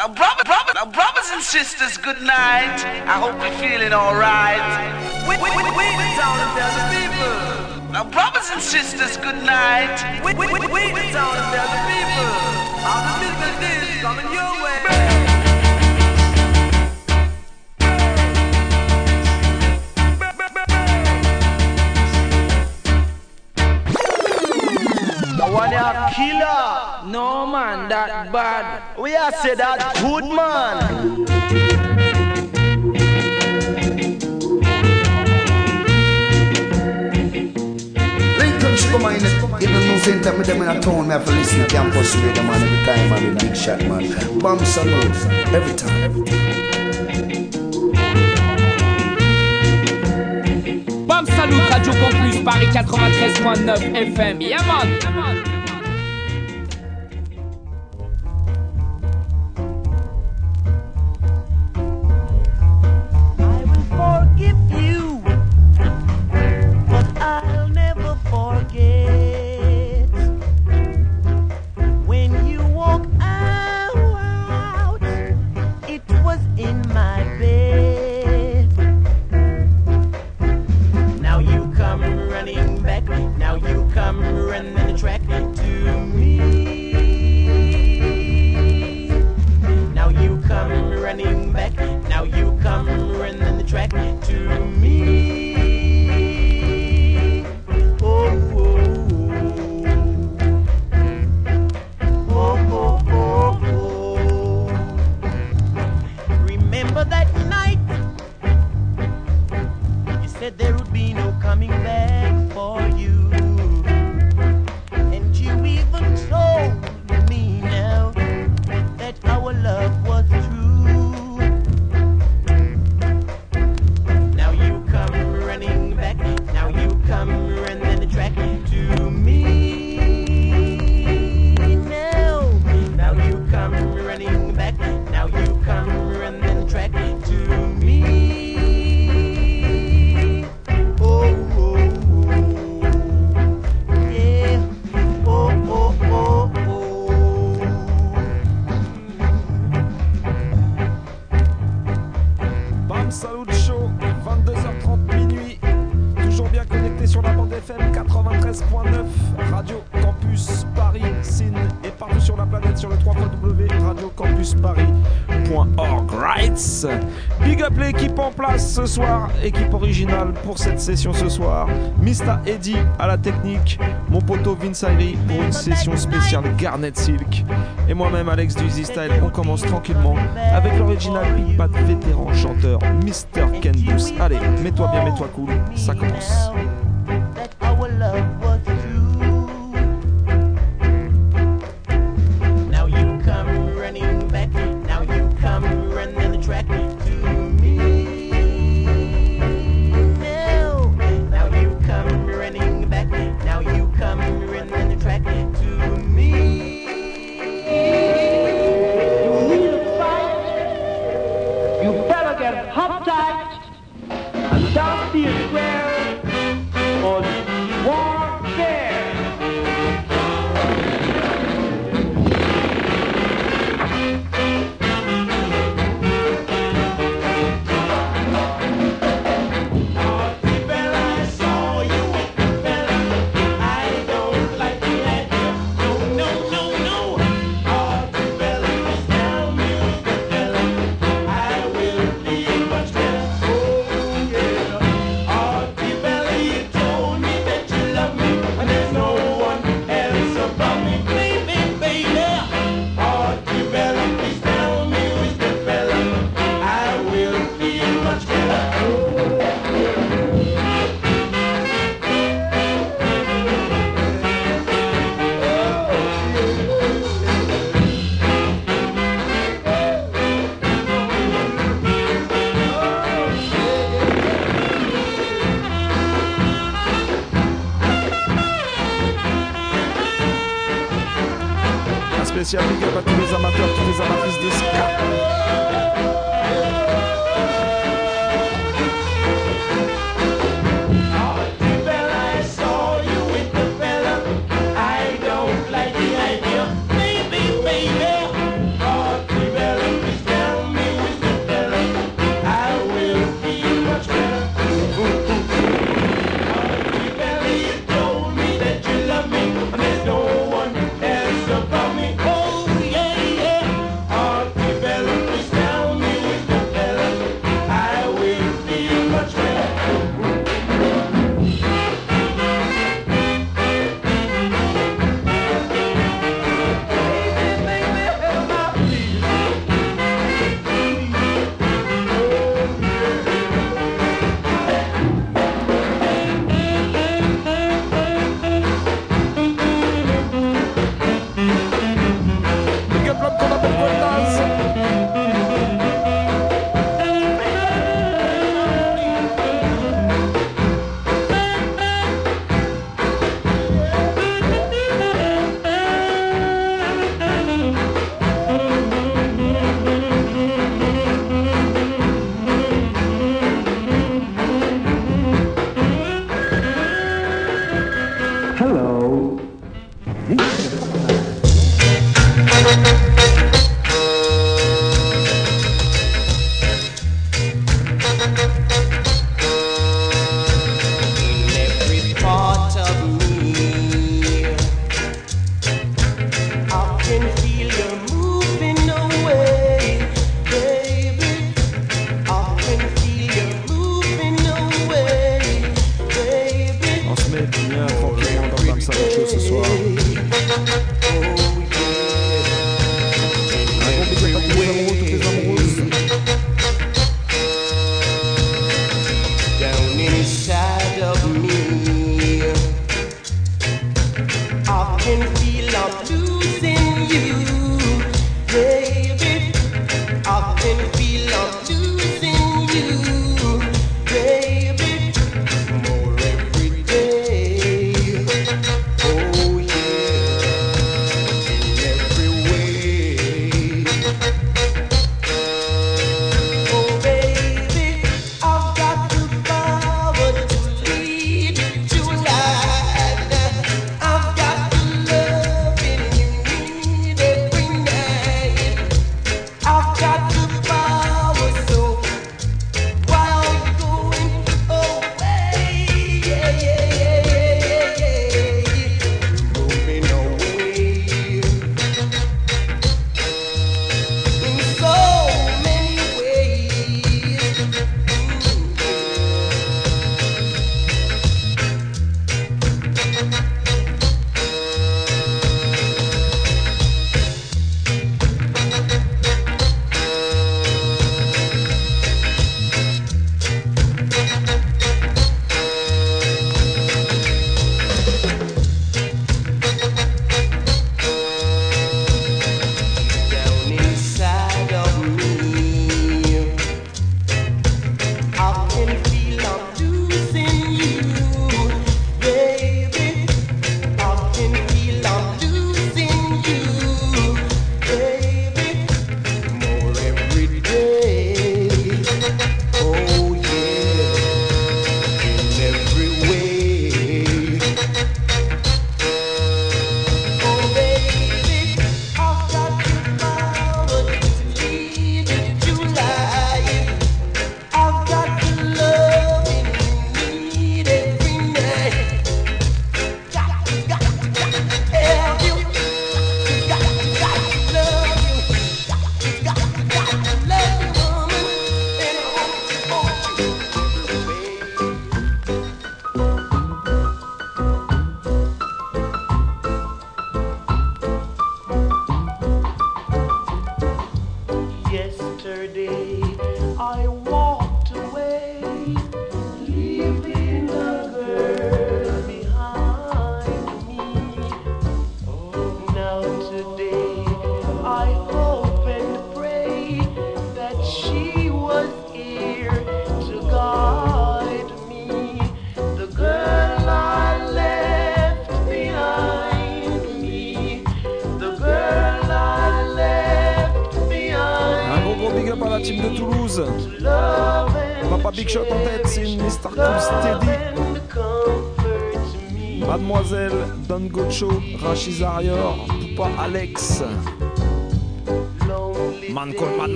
Now, brother, brother, now, brothers and sisters, good night. I hope you're feeling alright. We, we, we, we town and tell the people. Now, brothers and sisters, good night. We, we, we, we town and tell the people. All the business is coming your way. one a killer. No man, that bad. We are say that good man. come on, even no same time with them in a town, me have to listen to campus radio, man, every time, man, big shot, man. Bam Salute, every time. Every time. Bam Salut, Radio Campus, Paris 93.9 FM. Yeah, man. Ce soir, équipe originale pour cette session ce soir. Mista Eddy à la technique, mon poteau Vince pour une session spéciale Garnet Silk. Et moi-même Alex du Style, on commence tranquillement avec l'original Big Bad vétéran chanteur Mr. Kendus. Allez, mets-toi bien, mets-toi cool, ça commence.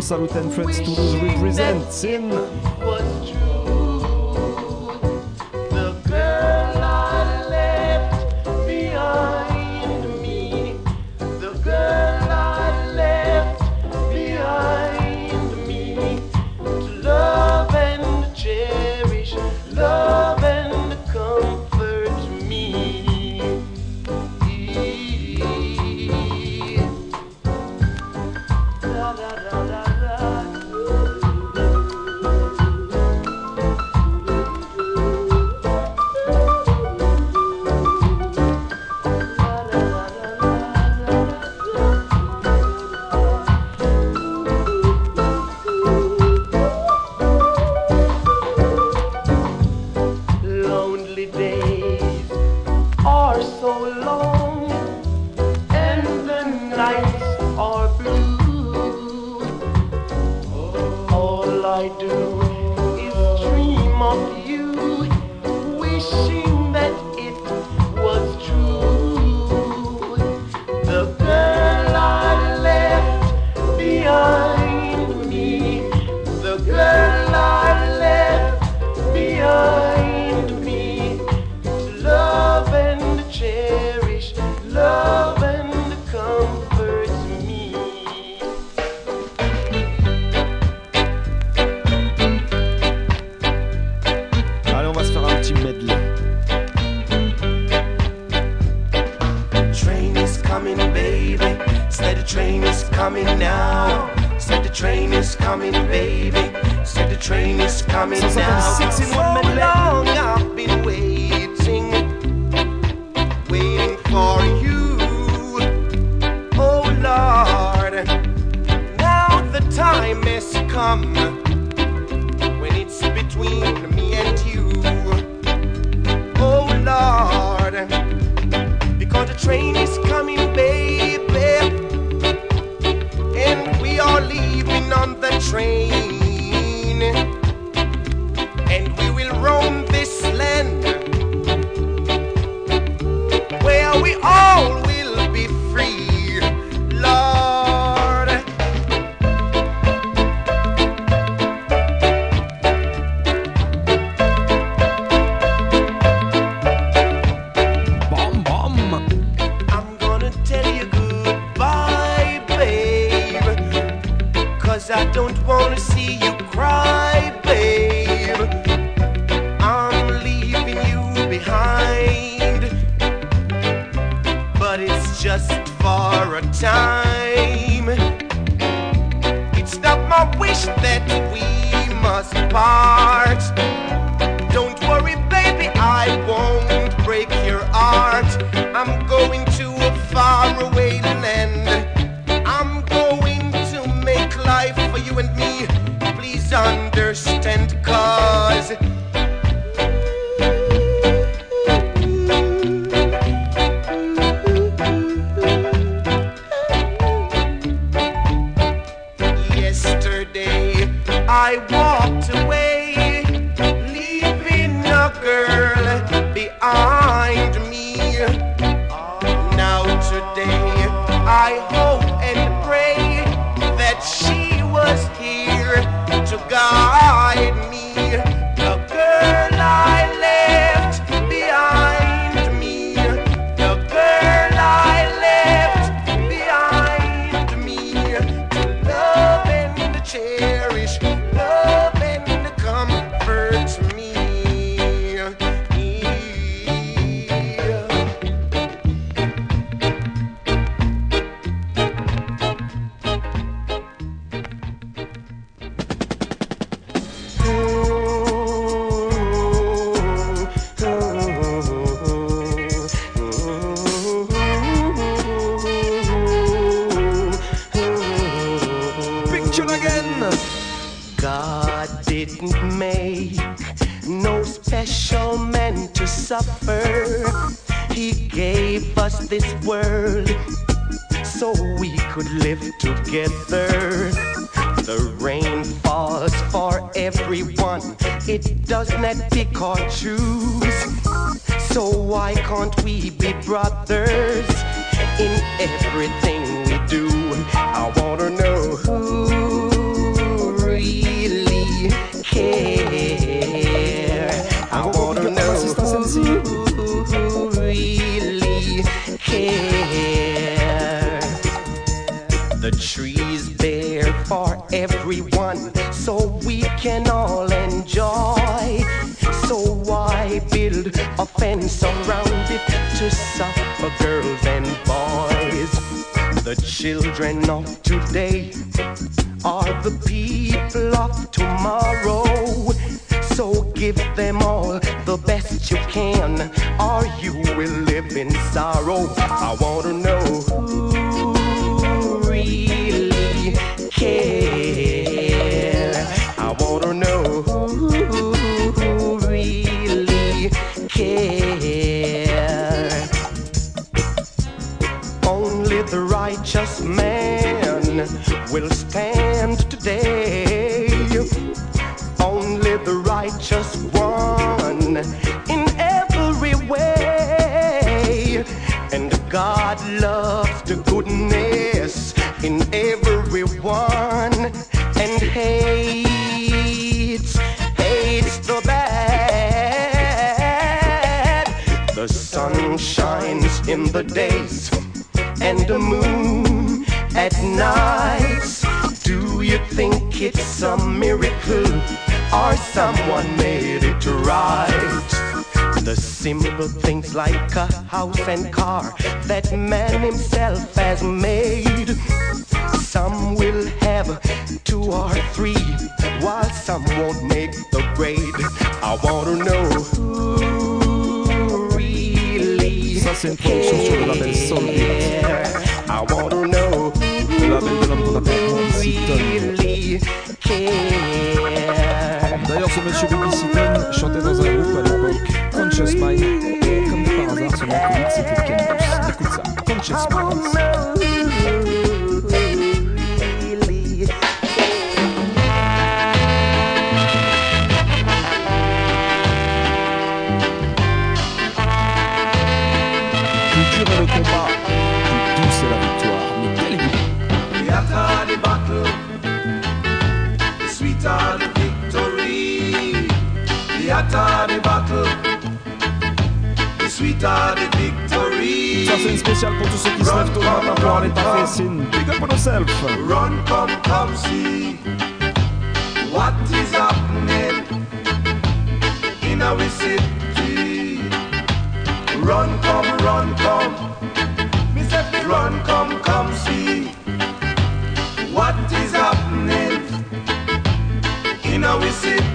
Salut and Friends Toulouse represents in cherish love shines in the days and the moon at night. Do you think it's a miracle or someone made it right? The simple things like a house and car that man himself has made. Some will have two or three, while some won't make the grade. I wanna know Ça, c'est une production sur le label Soul Beat. I wanna know Le label de l'homme qu'on appelle. D'ailleurs, ce monsieur Seaton chantait dans un groupe à l'époque, Conscious Mind. Et comme par hasard, son c'était Ken. Écoute ça, Conscious Mind. Victory. Ça, c'est une spéciale pour tous ceux qui se lèvent tôt le matin pour aller taffer. C'est une big up on yourself. Run, come, come, see what is happening in our city. Run, come, run, come. Me say, run, come, come, see what is happening in our city.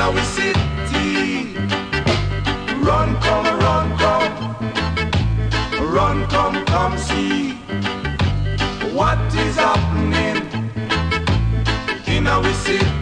Our city. Run, come, run, come. Run, come, come see what is happening in our city.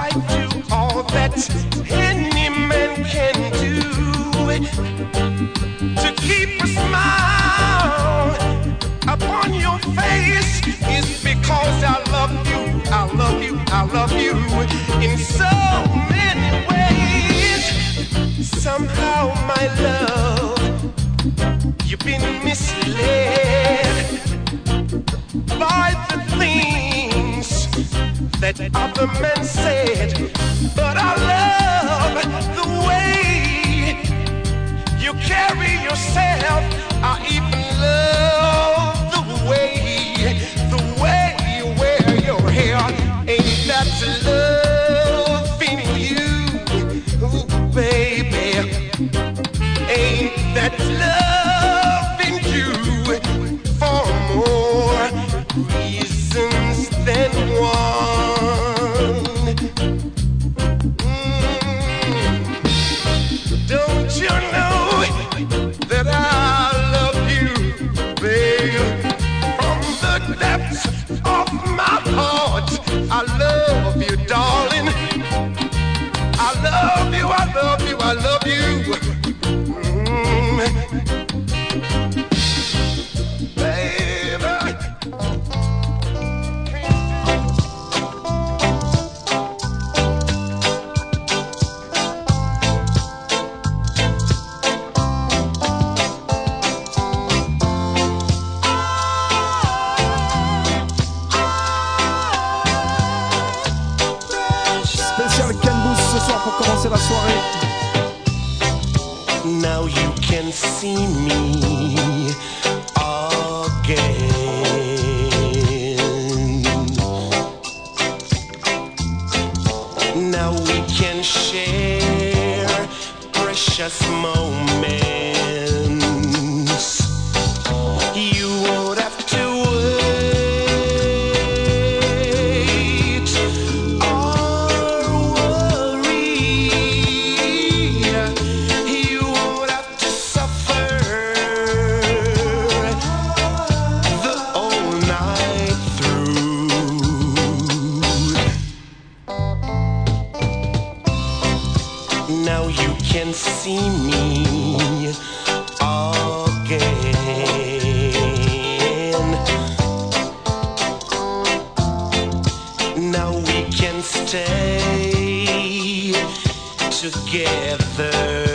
I do all that. of the said, But I together.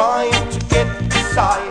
Trying to get beside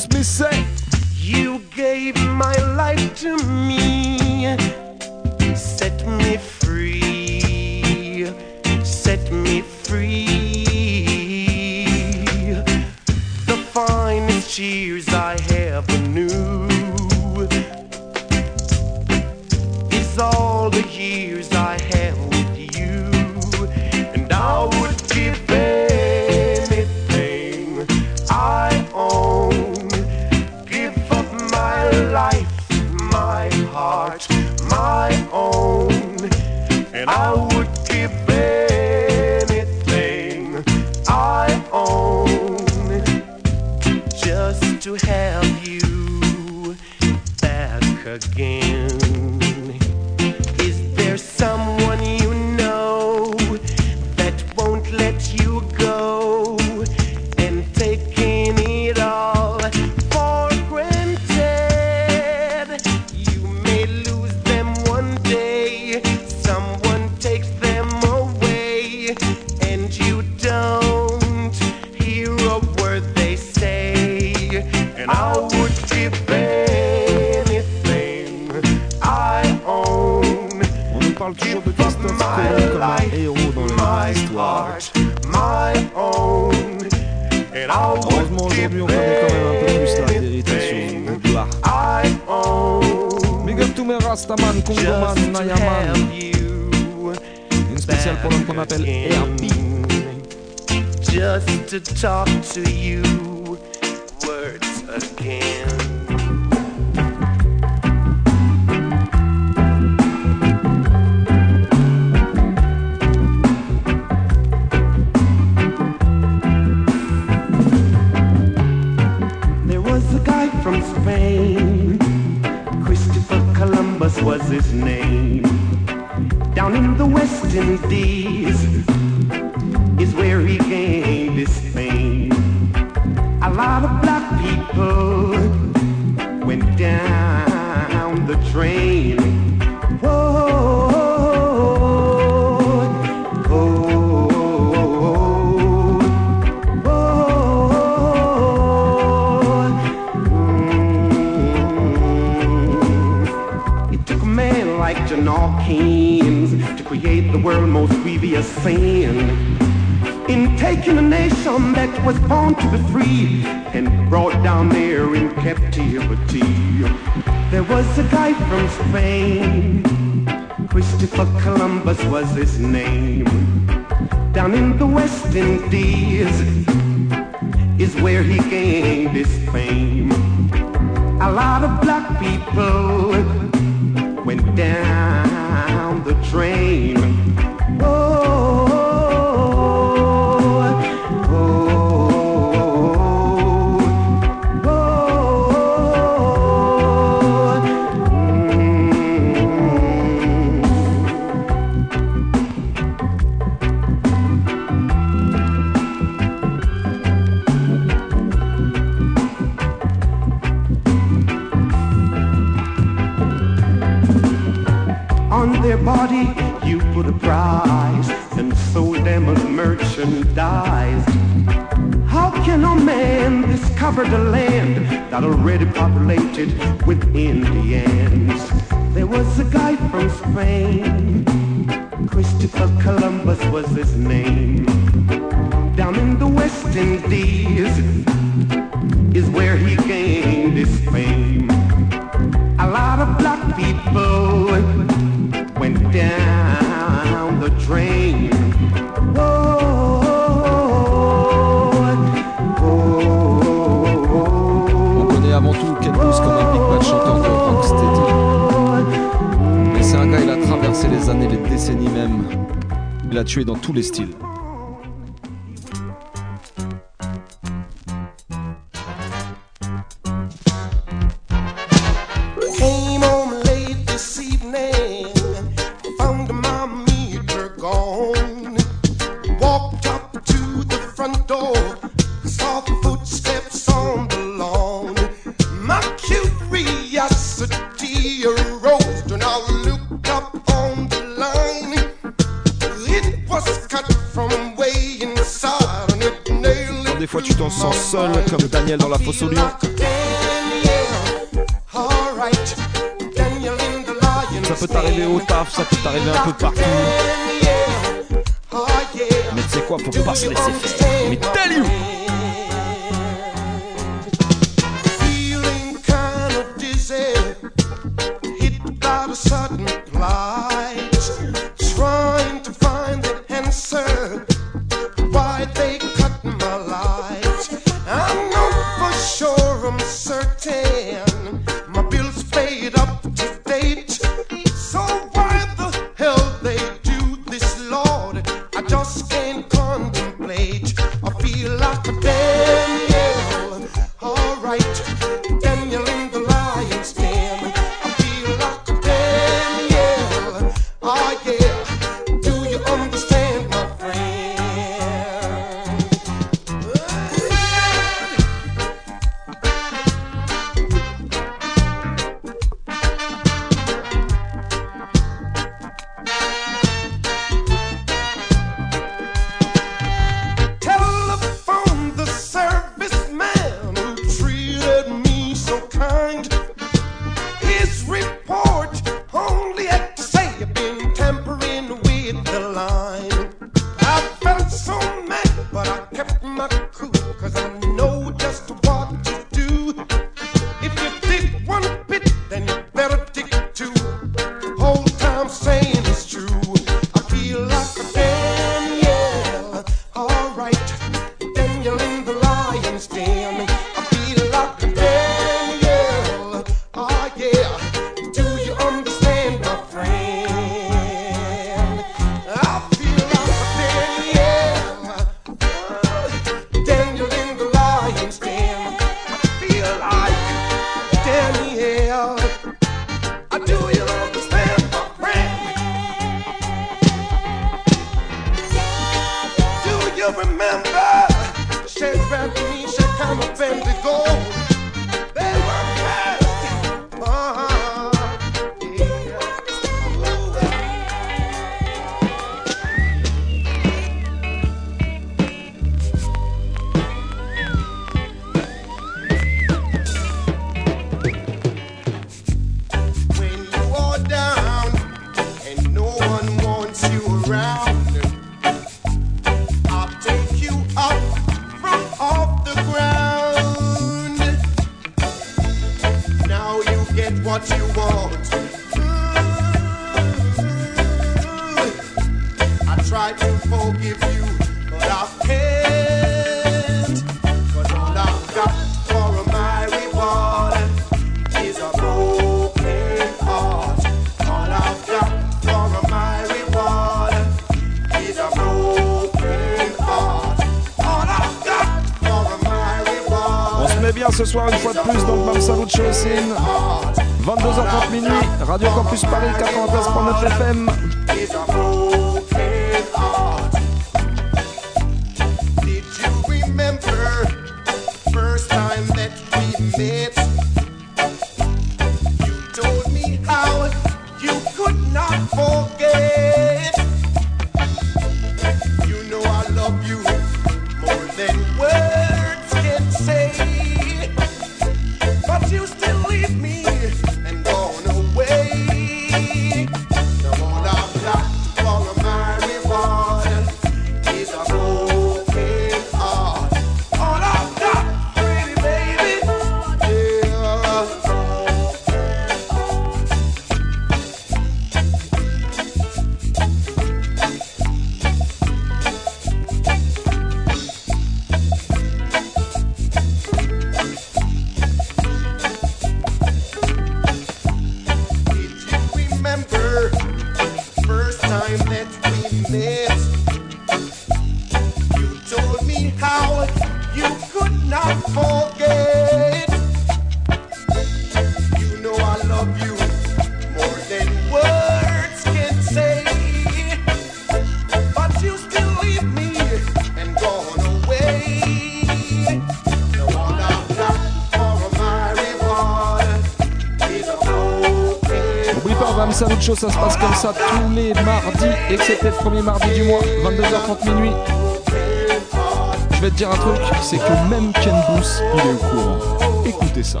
c'est que même Ken Booth, il est au courant. Écoutez ça.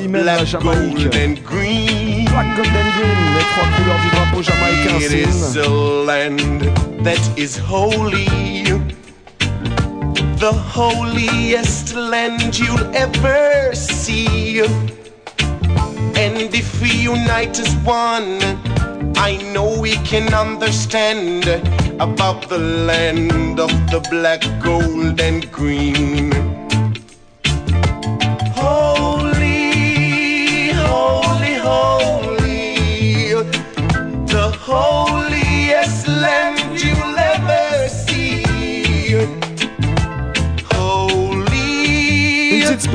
The black, gold, and green. Black Golden Green, les trois couleurs du drapeau jamaïcain. It is a land that is holy. The holiest land you'll ever see. And if we unite as one, I know we can understand about the land of the black, gold, and green.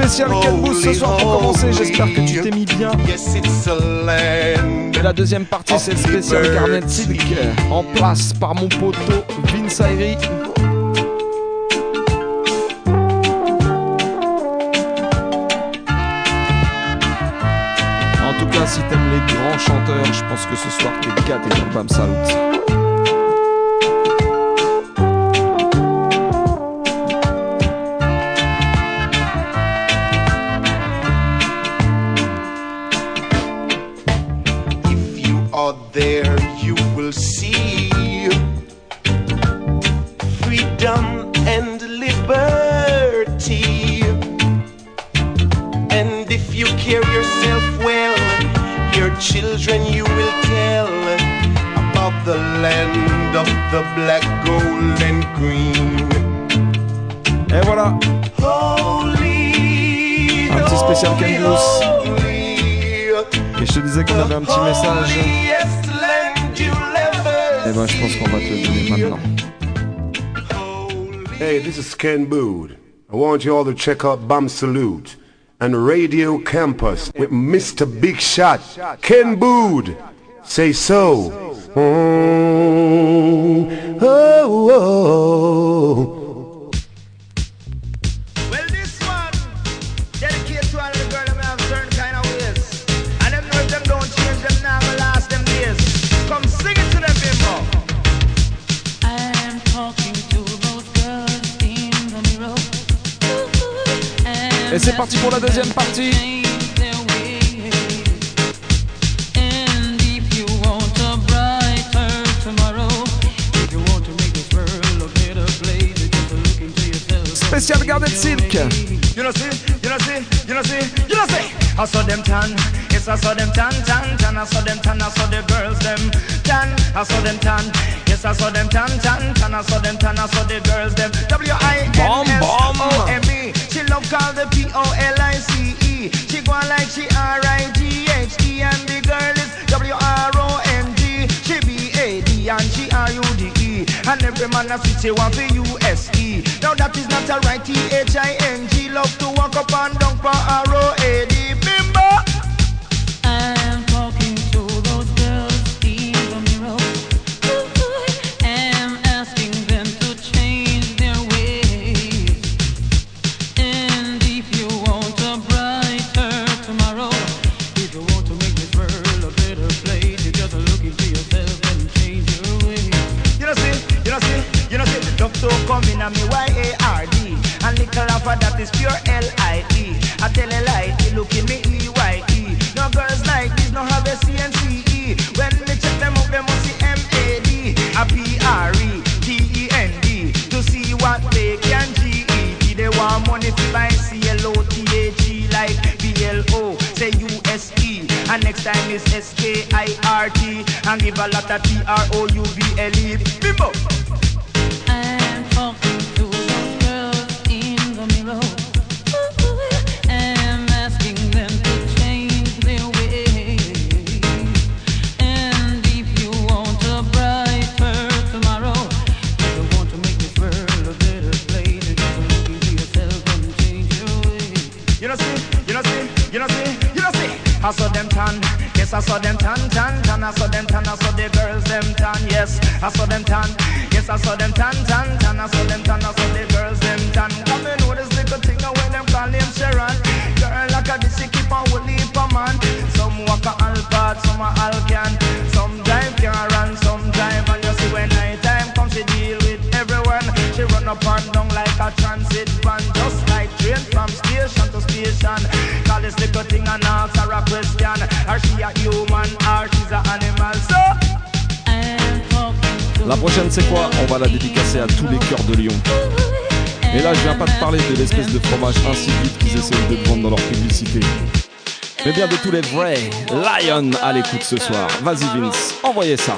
spécial Catboost ce soir pour commencer. J'espère que tu t'es mis bien. Et la deuxième partie, c'est le spécial Garnet Silk en place par mon poteau Vince Ayri. En tout cas, si t'aimes les grands chanteurs, je pense que ce soir t'es gâté pour Bam Salut. Hey, this is Ken Boothe. I want you all to check out Bam Salute and Radio Campus with Mr. Big Shot, Ken Boothe. Say so. Oh, oh, oh. Et c'est parti pour la deuxième partie. Special Garden Silk. You know see, you know see, you know see, you know see. I saw them tan, yes I saw them tan, tan, tan. I saw them tan, I saw the girls them tan. I saw them tan, Yes, I saw them tan tan tan. I saw them tan. I saw the girls them. W I N S O M E. She love call the P O L I C E. She go like she R I G H E and the girl is W R O N G. She B A D and she R U D E. And every man a one for U S E. Now that is not a right. T H I N G. Love to walk up and for R O A D. À l'écoute ce soir. Vas-y Vince, envoyez ça.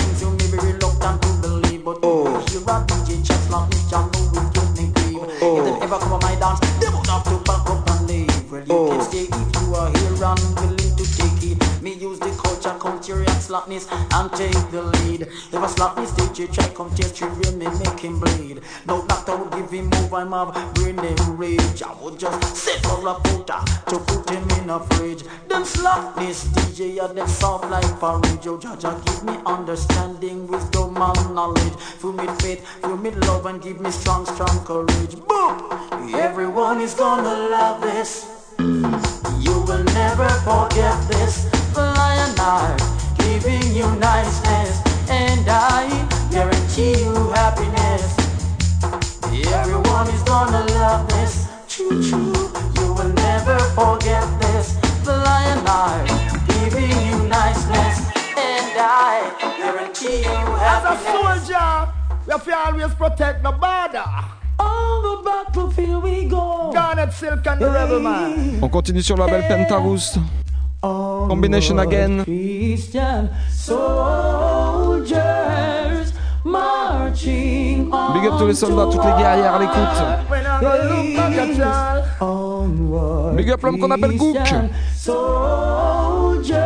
slackness and take the lead. If a slackness DJ try come test you real me make him bleed. No doctor would give him move, I'm have brain rage. I would just sit for a putter to put him in a fridge. Them slackness DJ and them soft like porridge. Oh, Jaja give me understanding, wisdom and knowledge. Fill me faith, fill me love and give me strong, strong courage. Boom! Everyone is gonna love this. You will never forget this. And I, giving you niceness, and I guarantee you happiness. Everyone is gonna love this. Choo choo, you will never forget this. Fly and I, giving you niceness, and I guarantee you happiness. As a soldier, we have to always protect the border. On the battlefield we go. Garnett Silk and the Rebel Man. On continue sur le label Pentaroost. Combination again. Christian soldiers marching on. Big up tous les soldats, toutes les guerrières à l'écoute. Big up l'homme qu'on appelle Cook. Soldiers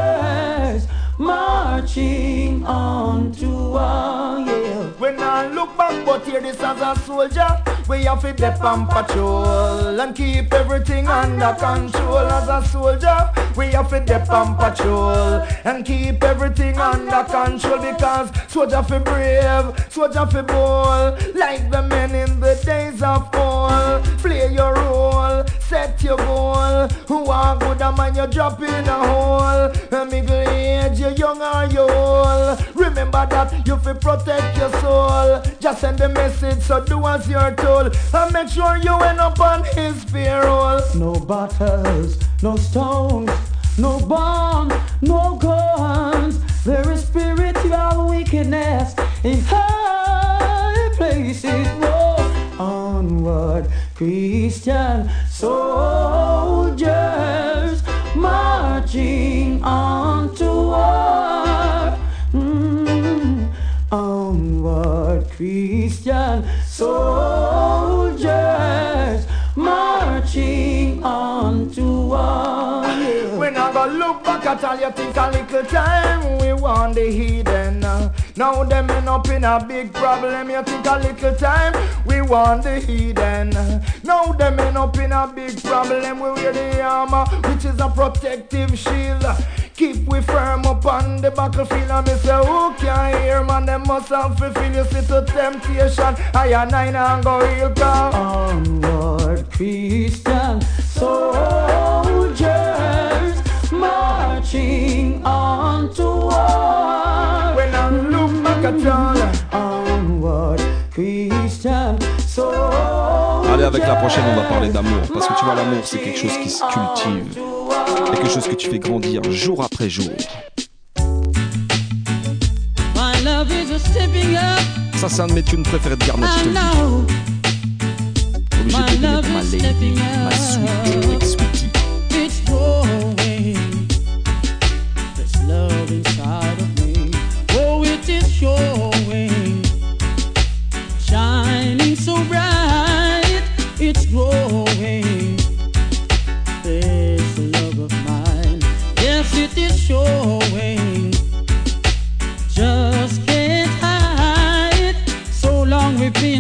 marching on to war, yeah. When I look back, but here this as a soldier, we have to dip on patrol and keep everything under control. As a soldier, we have to dip on patrol and keep everything under control because soldier fi brave, soldier fi bold, like the men in the days of old. Play your role, set your goal. Who are good a man, you drop in a hole. Middle age, you young or you old. Remember that you fi protect your soul. Just send a message, so do as you're told. And make sure you end up on his payroll. No battles, no stones, no bombs, no guns. There is spiritual wickedness in high places. Whoa. Onward, Christian soldiers Christian soldiers marching on to war. When I go look back at all, you think a little time we want the heathen. Now them end up in a big problem. You think a little time we want the heathen. Now them end up in a big problem. We wear the armor, which is a protective shield. Keep we firm up on the battlefield and me say who can hear man them must have fulfill you see to temptation I and nine and go real calm Onward, Christian soldiers marching on to war. When I look back at y'all Onward, Christian soldiers. Allez, avec la prochaine, on va parler d'amour. Parce que tu vois, l'amour, c'est quelque chose qui se cultive. Quelque chose que tu fais grandir jour après jour. My love is a stepping up. Ça, c'est un de mes tunes préférés de Garnet, je te le dis. Obligé de ma lady, ma sweet,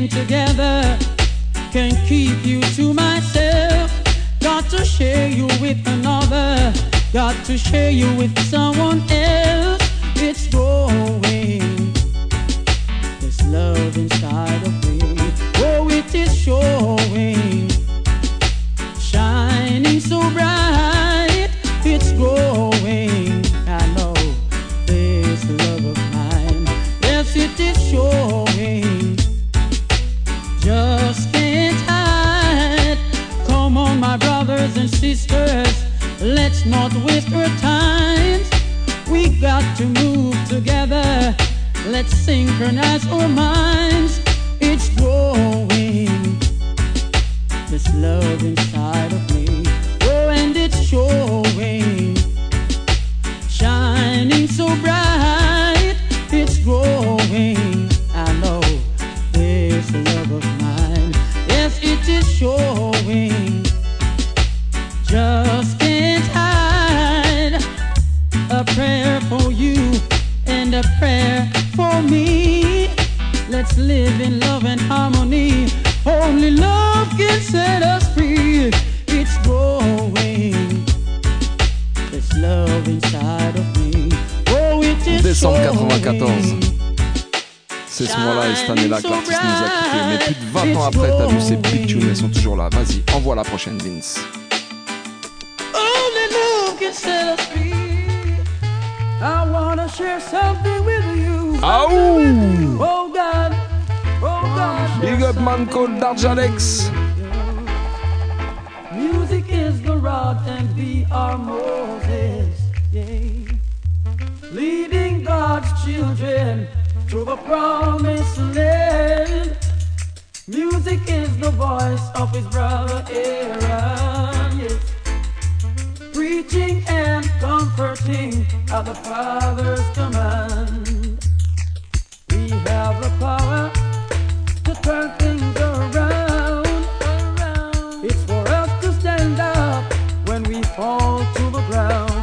long together. Can't keep you to myself. Got to share you with another. Got to share you with someone else. It's growing. This love inside of me. Oh, it is showing. Shining so bright. It's growing. And sisters. Let's not waste our time. We got to move together. Let's synchronize our minds. It's growing. This love inside of me. Oh, and it's showing. Shining so bright. It's growing. Let's live in love and harmony. Only love can set us free. It's growing. This love inside of me. Oh, it is Décembre showing. 94. C'est ce mois-là et cette année-là que l'artiste nous a quittés. Mais plus de 20 ans après, t'as vu ces big tunes, elles sont toujours là. Vas-y, envoie la prochaine, Vince. Only love can set us free. I wanna share something with you. Aou Oh God, oh God. Big up man called Darjalex. Music is the rod and we are Moses. Yeah. Leading God's children to the promised land. Music is the voice of his brother Aaron. Yes. Preaching and comforting at the Father's command. We have the power fall to the ground.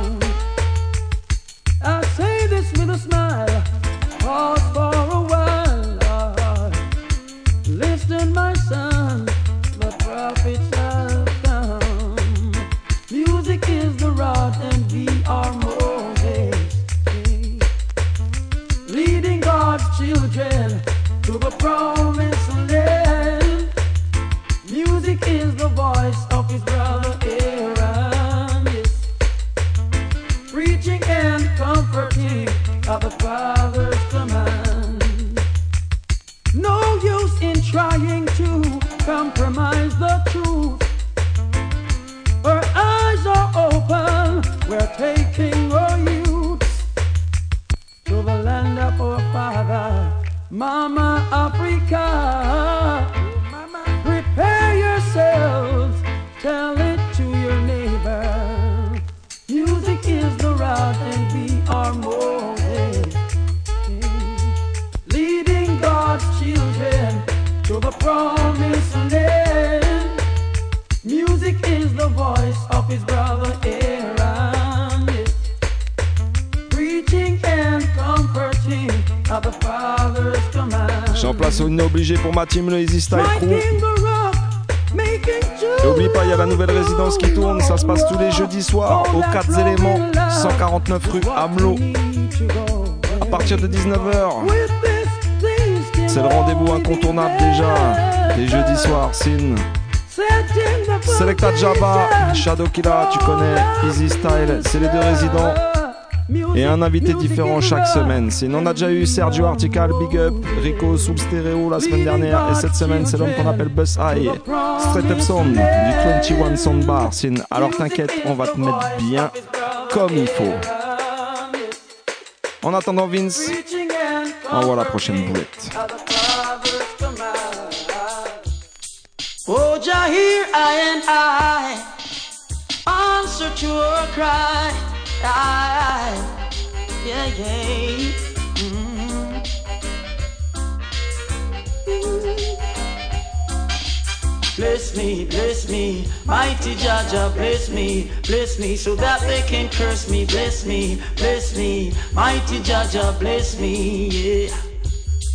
Africa. Une obligée pour ma team, le Easy Style Crew. Striking the rock, making Et oublie pas, il y a la nouvelle résidence qui tourne, ça se passe tous les jeudis soirs aux 4 éléments, 149 rue Hamelot, à partir de 19h. C'est le rendez-vous incontournable déjà, les jeudis soirs, Sin. Selecta Jabba, Shadow Killa, tu connais, Easy Style, c'est les deux résidents. Et un invité différent chaque semaine. Sinon, on a déjà eu Sergio Artical, Big Up, Rico sous le stéréo la semaine dernière. Et cette semaine, c'est l'homme qu'on appelle Buzz High. Straight Up Sound, du 21 Sound Bar. Sin. Alors t'inquiète, on va te mettre bien comme il faut. En attendant, Vince, envoie la prochaine boulette. Oh, Jah, here I and I answer to your cry. Yeah, yeah. Mm. Bless me, bless me, mighty Jaja, bless me, bless me, so that they can curse me. Bless me, bless me, mighty Jaja, bless me, yeah.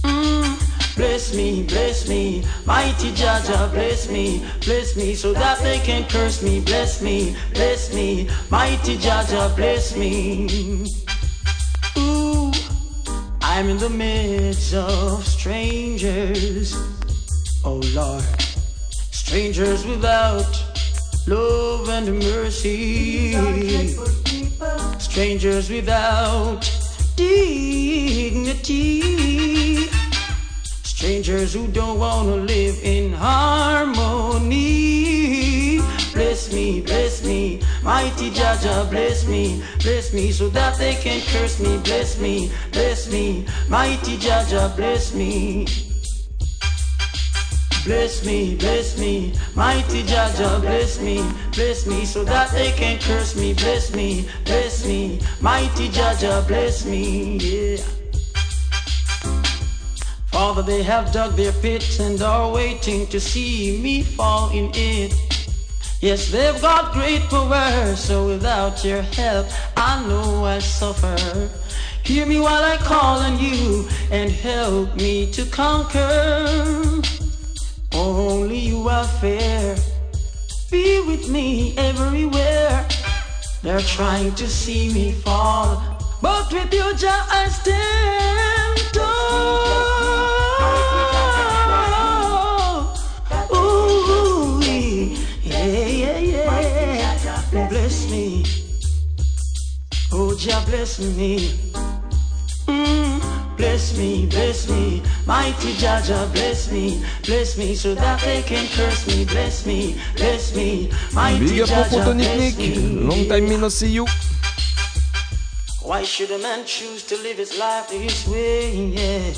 Mm. Bless me, bless me, mighty Jaja, bless me, bless me, so that they can curse me. Bless me, bless me, mighty Jaja, bless me. Ooh, I'm in the midst of strangers. Oh Lord, strangers without love and mercy. Strangers without dignity. Strangers who don't wanna live in harmony. Bless me, bless me, mighty Jaja, bless me, bless me, so that they can curse me. Bless me, bless me, mighty Jaja, bless me. Bless me, bless me, mighty Jaja, bless me, bless me, so that they can curse me. Bless me, bless me, mighty Jaja, bless me, yeah. Father, they have dug their pits and are waiting to see me fall in it. Yes, they've got great power, so without your help, I know I suffer. Hear me while I call on you and help me to conquer. Only you are fair. Be with me everywhere. They're trying to see me fall, but with you, Jah, I stand tall. Bless me. Oh, Jah, bless me. Mm, bless me, bless me, mighty Jaja, bless me, bless me, so that they can curse me, bless me, bless me, mighty Big up mon Jaja, bless me. Long time me no see you. Why should a man choose to live his life this way? Yeah.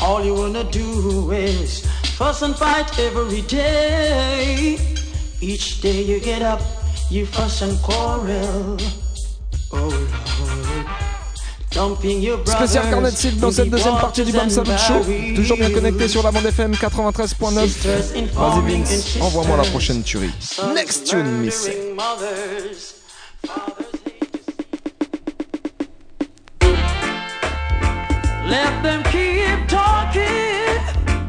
All you wanna do is fuss and fight every day. Each day you get up, you fuss and quarrel. Oh Lord. Dumping your brothers Spécial Carnet de Silk dans cette deuxième partie du Bam Salut Show. Toujours bien connecté sur la bande FM 93.9. Vas-y Vince, envoie-moi la prochaine tuerie. Next tune, Miss.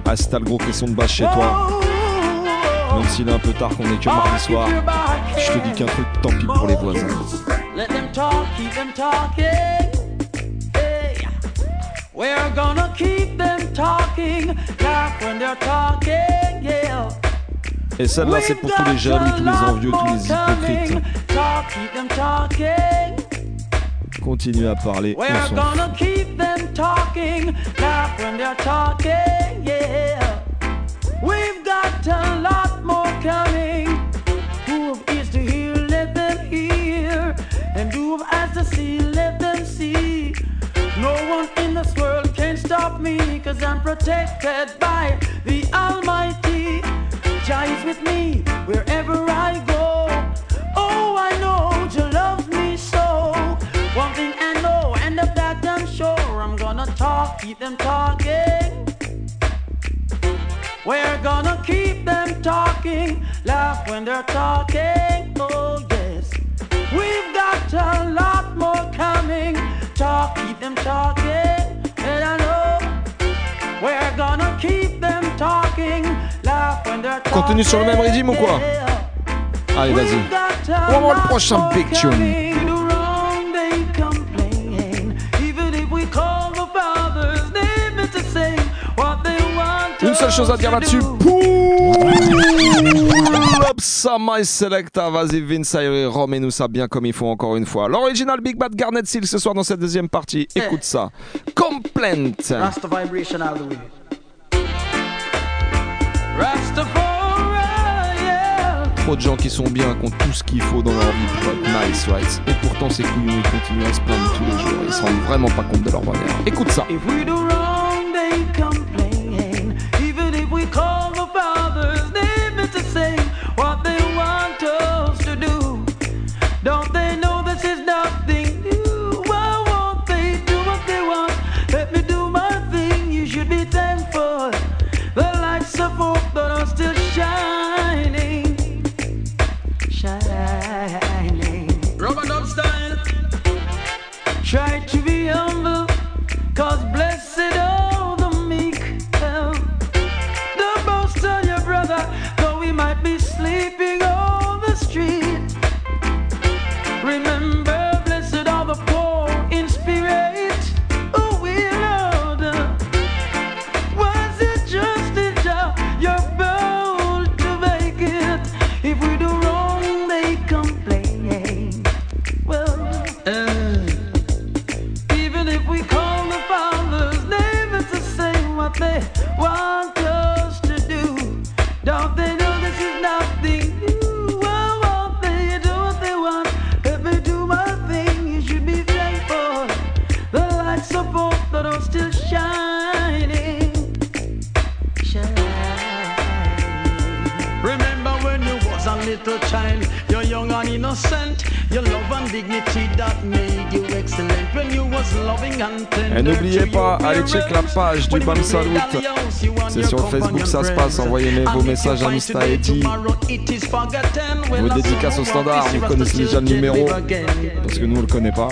Ah, si t'as le gros caisson de basse chez toi, même s'il est un peu tard qu'on est que mardi soir, je te dis qu'un truc, tant pis pour les voisins. Let them talk, keep them talking. Hey, we're gonna keep them talking. Laugh when they're talking, yeah. Et celle-là, c'est pour tous les jaloux, tous les envieux, tous les hypocrites. Talk, keep them talking. Continuez à parler, We're on s'en fout. We've got a lot more coming. Who have ears to hear, let them hear. And who have eyes to see, let them see. No one in this world can stop me, cause I'm protected by the Almighty. Jah is with me wherever I go. Oh, I know Jah loves me so. One thing I know, and of that I'm sure, I'm gonna talk, keep them talking. We're gonna keep them talking, laugh when they're talking. Oh, yes. We've got a lot more coming. Talk, keep them talking. And I know we're gonna keep them talking, laugh when they're talking. Continue sur le même rythme ou quoi? Allez, vas-y. On va voir le prochain big tune. Seule chose à dire là-dessus. ça, my selecta. Vas-y, Vince Ayre, remets-nous ça bien comme il faut encore une fois. L'original Big Bad Garnet Seal ce soir dans cette deuxième partie. Écoute ça. Complaint. Rasta vibration all the way. Trop de gens qui sont bien, qui ont tout ce qu'il faut dans leur vie pour être nice, right Et pourtant, ces couillons, ils continuent à se plaindre tous les jours. Ils se rendent vraiment pas compte de leur bonheur. Écoute ça. If we do wrong, ça se passe. Envoyez vos messages à Mista Eddy. Vos dédicaces au standard, vous connaissez déjà le numéro. Parce que nous, on le connaît pas.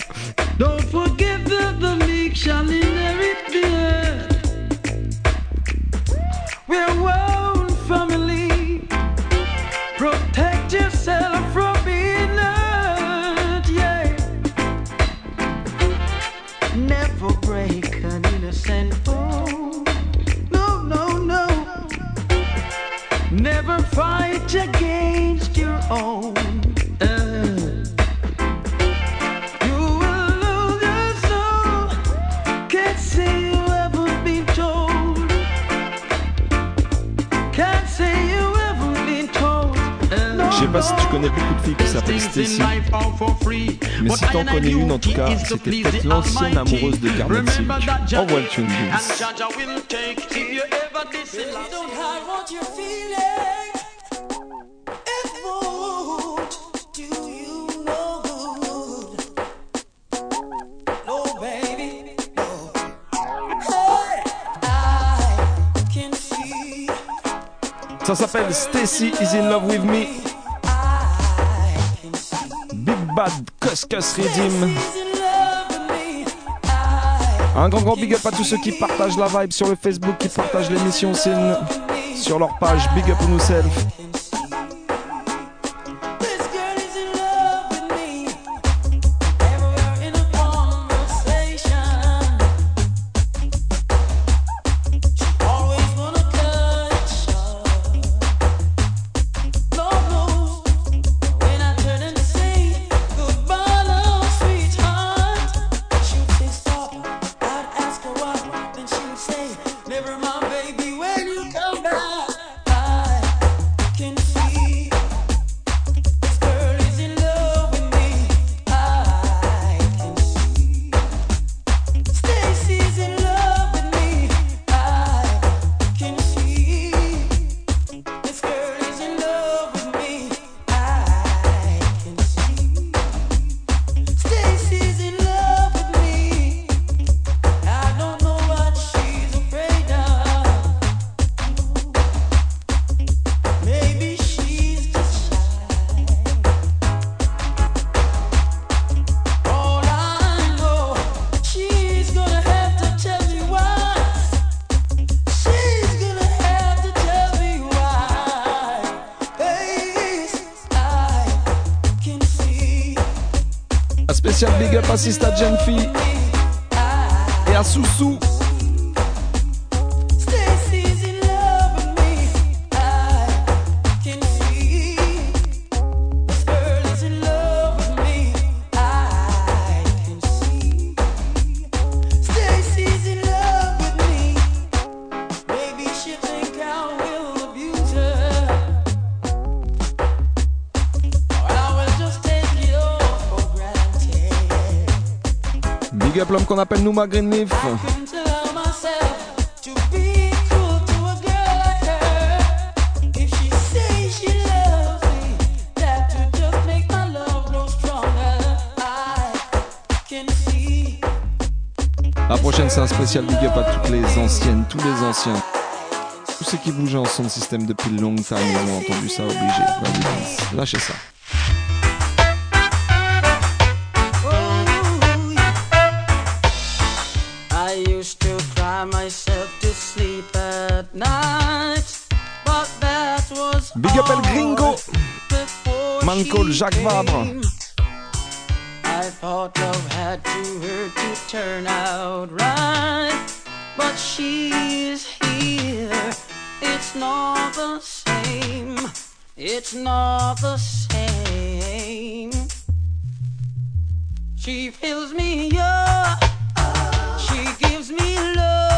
C'était peut-être l'ancienne amoureuse de Carmen Envoie le tune, Ça s'appelle Stacy is in love with me. Big Bad Cuscus Redeem. Un grand grand big up à tous ceux qui partagent la vibe sur le Facebook, qui partagent l'émission sur leur page Big Up Yourself. fascista de anfíbio qu'on appelle Nouma Greenleaf. La prochaine, c'est un spécial big up à toutes les anciennes, tous les anciens. Tous ceux qui bougeaient en son système depuis longtemps, ils ont entendu ça obligé. Lâchez ça. myself to sleep at night. But that was Big up El Gringo. Manco Jacques Vabre. I thought love had to hurt to turn out right. But she is here. It's not the same. It's not the same. She fills me up. She gives me love.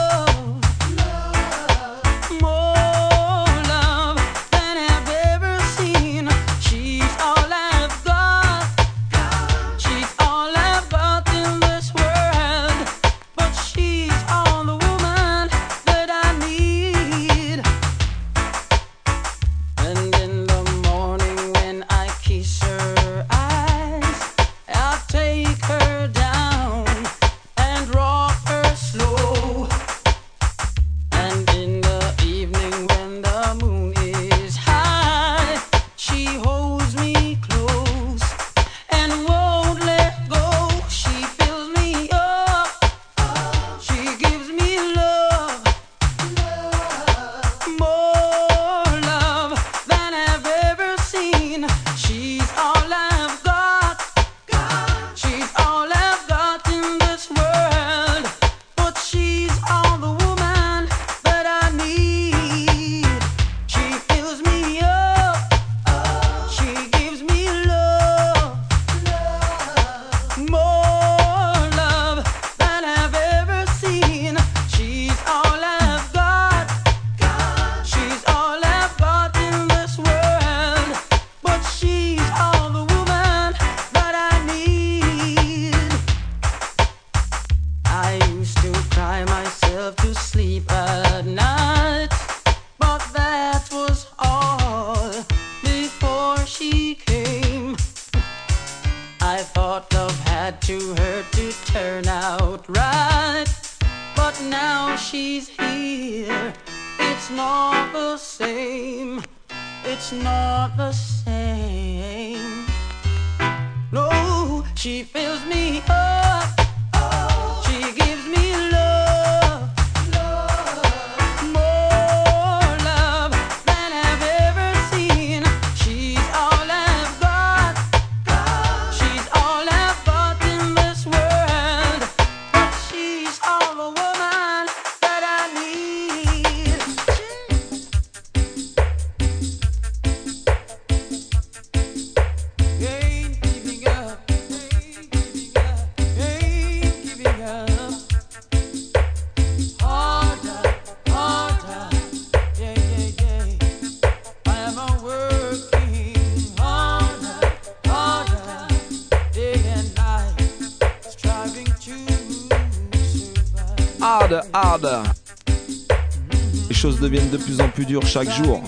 deviennent de plus en plus dures chaque jour.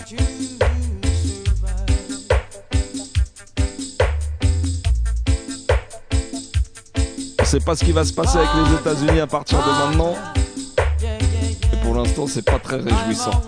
C'est pas ce qui va se passer avec les États-Unis à partir de maintenant. Et pour l'instant, c'est pas très réjouissant.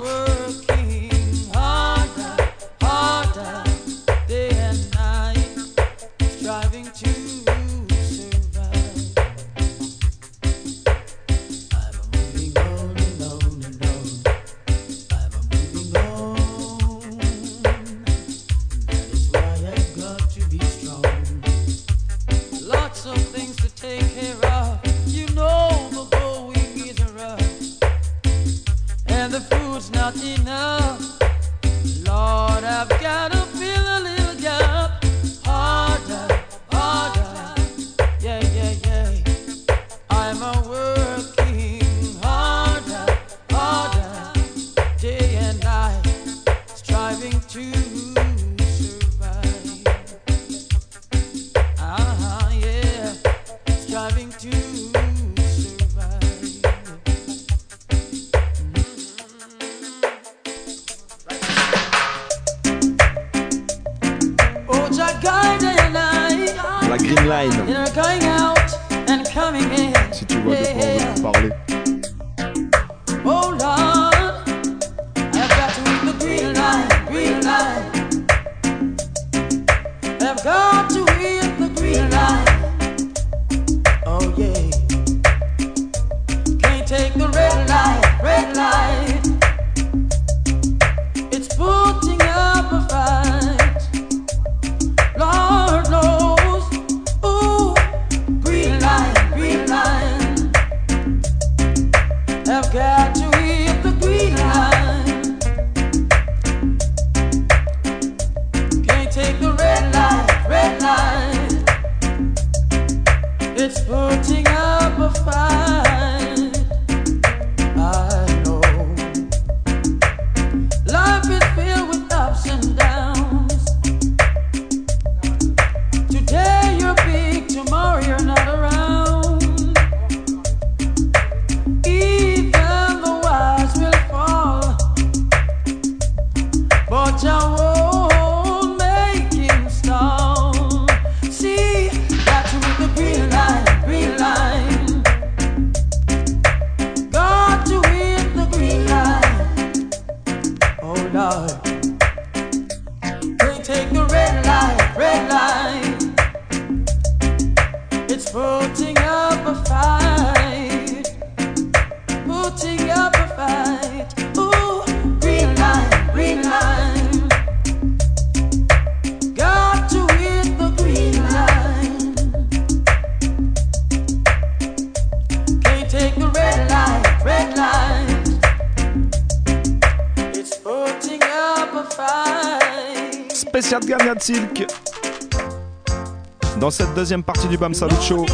partie du BAM Salut Show.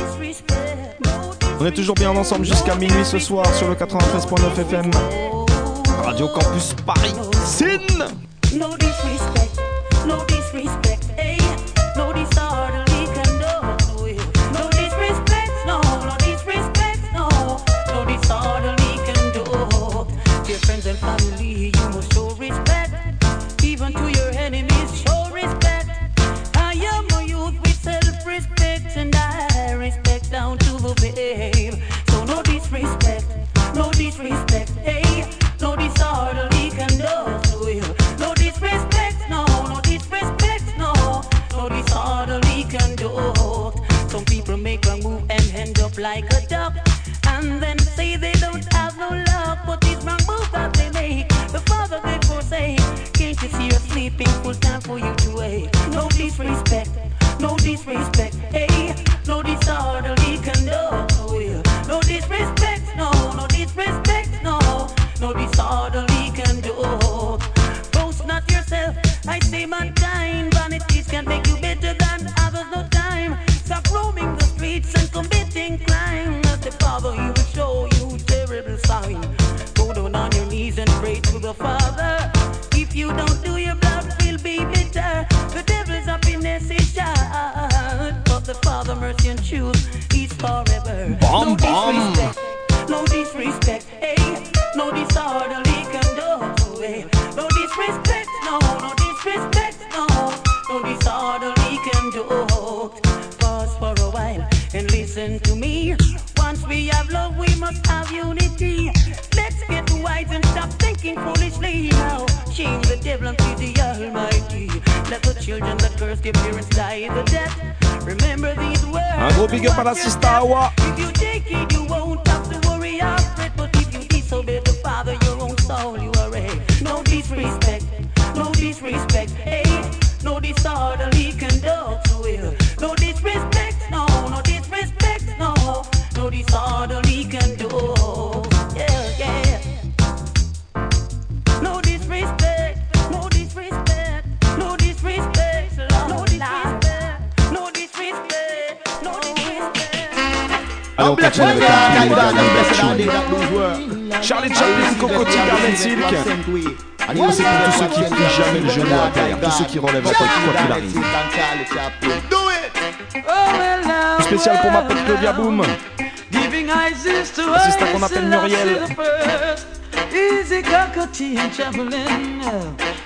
On est toujours bien ensemble jusqu'à minuit ce soir sur le 93.9 FM. Radio Campus Paris. Sin and feed the Almighty. Let the children that curse their parents die the death. Remember these words. Un gros big up à la Sista Awa. If you take it, you won't have to worry or fret. But if you disobey the Father, your own soul you are a No disrespect, no disrespect, hey, no disorderly Charlie Chaplin, Cocotti, Garden Silk. Allez, c'est pour tous ceux qui plient jamais le genou à terre, tous ceux qui relèvent la tête quoi qu'il arrive. Spécial pour ma petite Claudia Boom. La sista qu'on appelle Muriel. Easy cockatoo and traveling.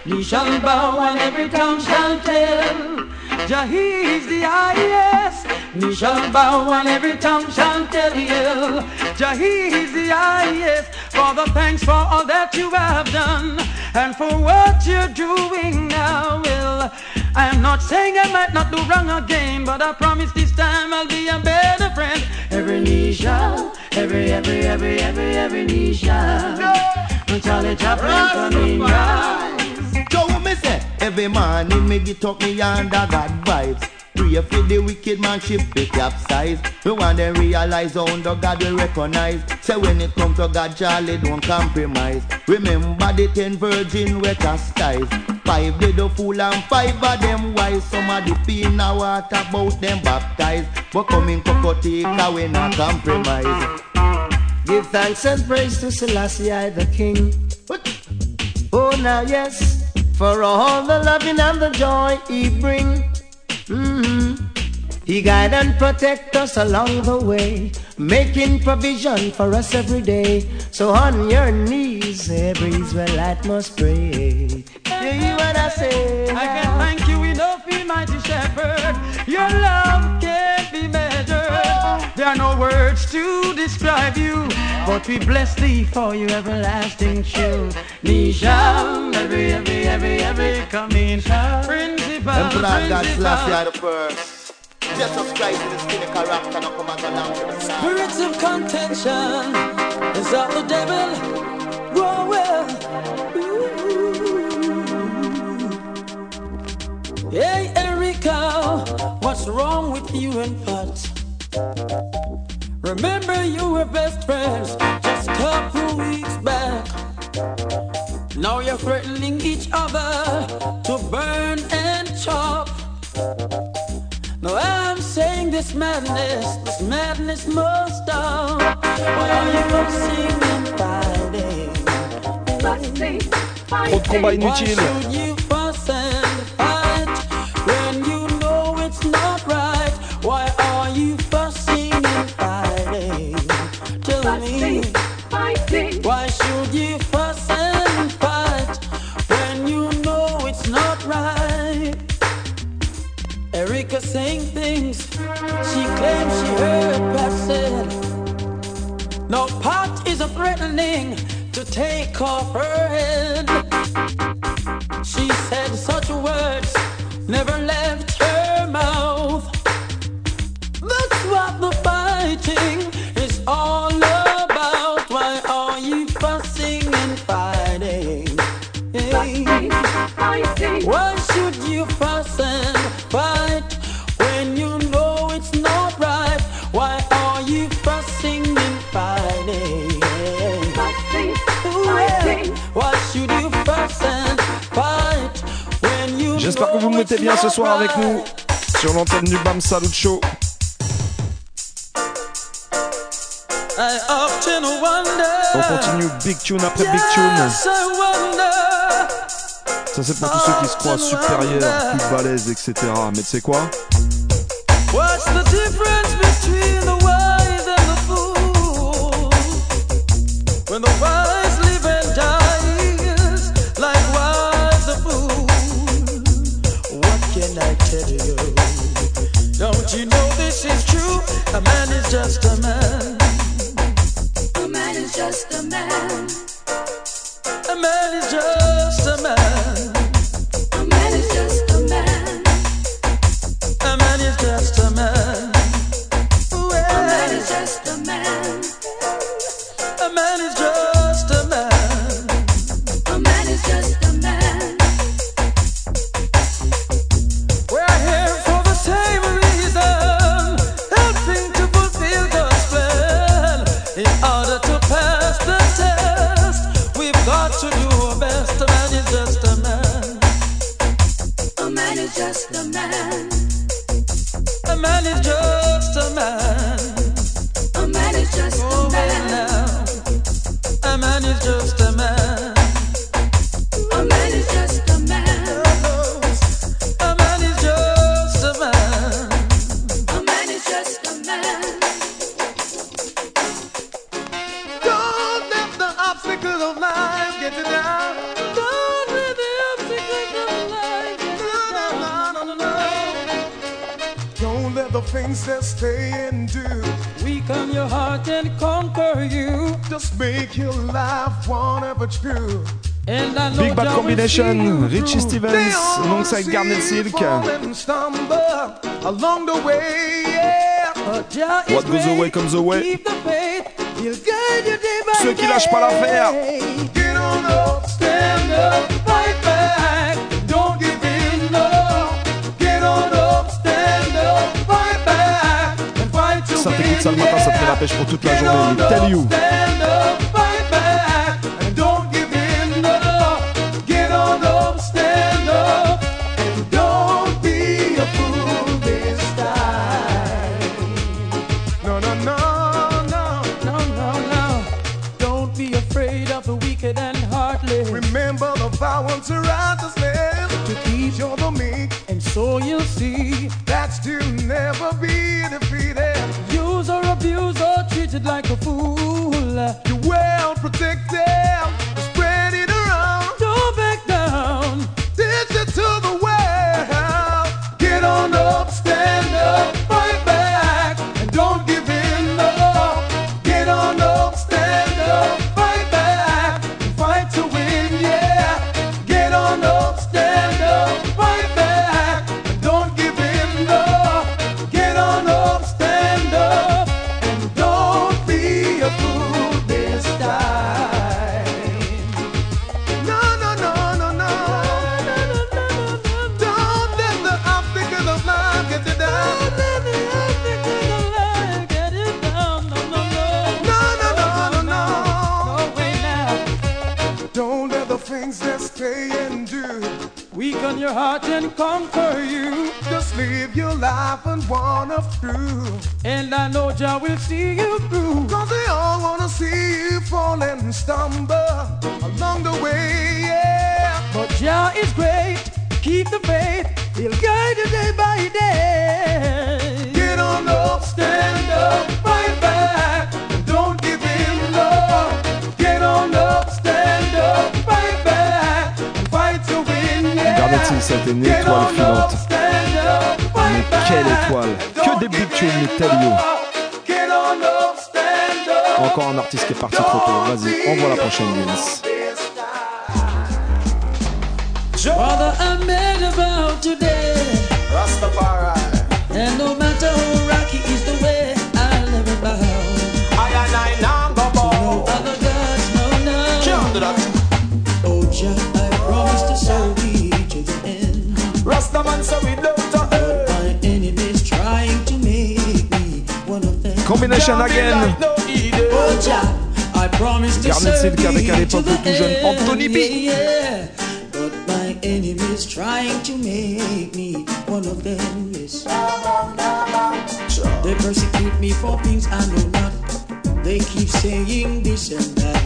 Knee shall bow and every tongue shall tell. Jah he is the highest. Knee shall bow and every tongue shall tell you. Jah is the highest. Father, thanks for all that you have done and for what you're doing now. Well, I'm not saying I might not do wrong again, but I promise this time I'll be a better friend. Every knee shall, every, every, every, every, every knee shall. Charlie Chaplin coming rise. So what me say? Every morning me get up me under God vibes. Pray for the wicked man ship be capsize. We want them realize how under God we recognize. Say when it come to God, Charlie don't compromise. Remember the ten virgin we chastise. Five did the fool and five of them wise. Some of the pin a water about them baptized. But coming Cocotica we not compromise. Give thanks and praise to Selassie I the King. Oh, now, yes, for all the loving and the joy he bring. Mhm. He guide and protect us along the way, making provision for us every day. So on your knees, every Israelite must pray. You hear what I say? I can thank you enough, mighty shepherd. Your love can't be measured. There are no words to describe you, but we bless thee for your everlasting truth. Nisham, every, every, every, every coming. Principal, Emperor God Selassie the first. Jesus Christ in his skin character now come and down to the side. Spirits of contention is of the devil. Grow well. Hey, Erica, what's wrong with you and Pat? Remember you were best friends just a couple weeks back. Now you're threatening each other to burn and chop. Now I'm saying this madness, this madness must stop. Why are you fussing and fighting? Trop de combats a threatening to take off her head. She said such words never left J'espère que vous le mettez bien ce soir avec nous sur l'antenne du Bam Salut Show. On continue Big Tune après Big Tune. Ça c'est pour tous ceux qui se croient supérieurs, plus balèzes, etc. Mais tu sais quoi? What's the difference between the wise and the fool? When the wise Don't you know this is true? A man is just a man. A man is just a man. A man is just a man. Richie. Stevens, alongside Garnet Silk. What goes away comes away. Ceux qui lâchent pas l'affaire. Get on up, Stand up, fight back. Don't give in, no. Get on up, stand up, fight back. And fight to Ça win, t'écoute ça le matin, ça te fait la pêche pour toute la journée. Tell you. Your heart and conquer you. just live your life and one of through. And I know Jah will see you through. Cause they all wanna see you fall and stumble along the way, yeah. But Jah is great. Keep the faith. He'll guide you day by day. 2007 est une étoile filante. Mais quelle étoile Que des bouts Metalio Encore un artiste qui est parti trop tôt. Vas-y, envoie la prochaine, Vince. Brother, I'm mad about today. Rastafari. And no so we don't But my enemies trying to eh. make me one of them. Combination again. no Eden. Oh, Jah, I promise to Garnett serve Silk avec à thee to l'époque the le tout jeune end. Anthony B. Yeah, yeah. But my enemies trying to make me one of them. Yes. They persecute me for things I know not. They keep saying this and that.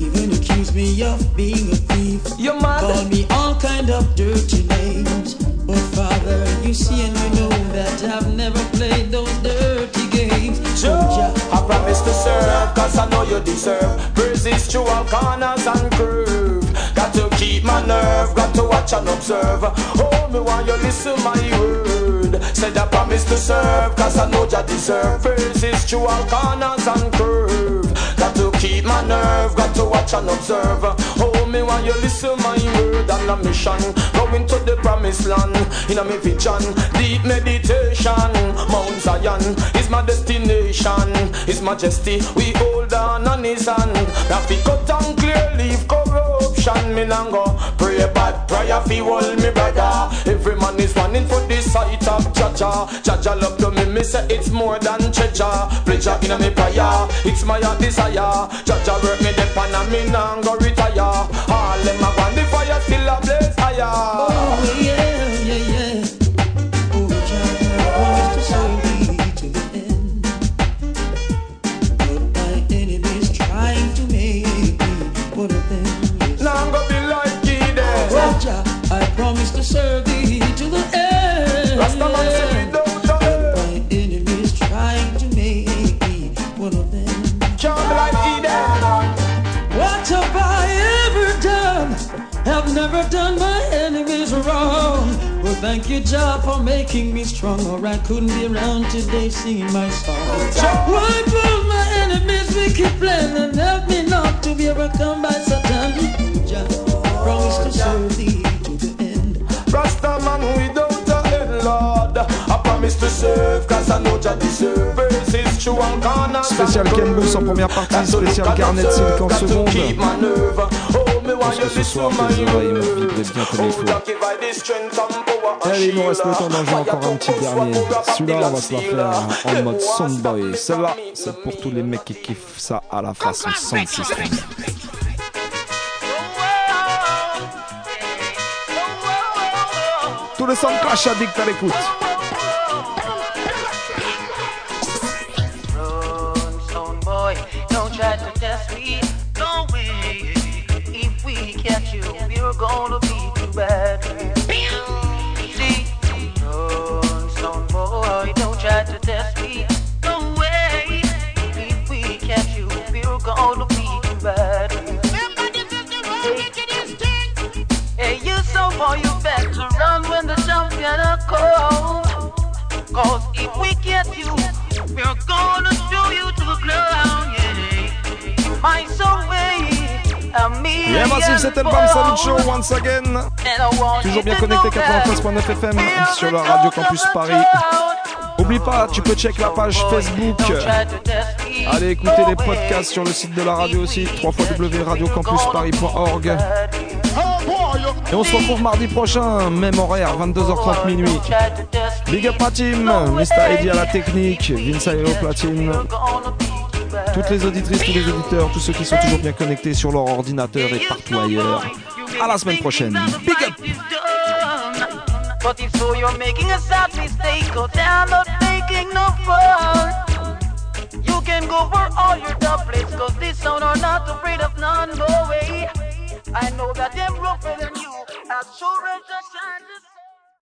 Even accuse me of being a thief. You mad? Call me all kind of dirty names. But Father, you see and you know that I've never played those dirty games. So I promise to serve, cause I know you deserve Praises through all corners and curve Got to keep my nerve, got to watch and observe. Oh, me want you listen my word. Said I promise to serve, cause I know you deserve Praises through all corners and curve Got to keep my nerve, got to watch and observe. Oh, me while you listen my word and a mission. Going to the promised land, in a me vision. Deep meditation, Mount Zion is my destination. His majesty, we hold on on his hand. That we cut and clear, leave corruption. Me go pray bad prayer fi hold me brother. Every man is running for the sight of Jaja. Jaja love to me, me say it's more than treasure. Pleasure in a me prayer, it's my desire. Jaja work me dep and me nang go retire All them a want the fire still a blaze higher oh yeah. Singing my song. My enemies' wicked plan and help me not to be overcome by Satan. Jah, promise to serve thee to the end. Rastaman without a head, Lord. I promise to serve, cause I know Jah deserve. And Spécial Ken Booth en première partie, spécial Garnet Silk en seconde. keep my nerve. Oh, me Je pense que ce soir, tes my oreilles me word. vibraient bien comme il faut. Allez, il nous reste le temps d'en jouer encore un petit dernier. Celui-là, on va se la faire en mode Soundboy. Celle-là, c'est pour tous les mecs qui kiffent ça à la façon Sound System. Tous les sound clash addict à l'écoute. 93.9 FM sur la Radio Campus Paris. Oublie pas, tu peux check la page Facebook. Allez écouter les podcasts sur le site de la radio aussi, www.radiocampusparis.org. Et on se retrouve mardi prochain, même horaire, 22h30 minuit. Big up ma team, Mr. Eddie à la technique, Vince Aero platine. Toutes les auditrices, tous les auditeurs, tous ceux qui sont toujours bien connectés sur leur ordinateur et partout ailleurs. À la semaine prochaine. So, you're making a sad mistake, cause I'm not making no fun. You can go for all your plates, cause this sound are not afraid of none, no way. I know that they're rougher than you, as sure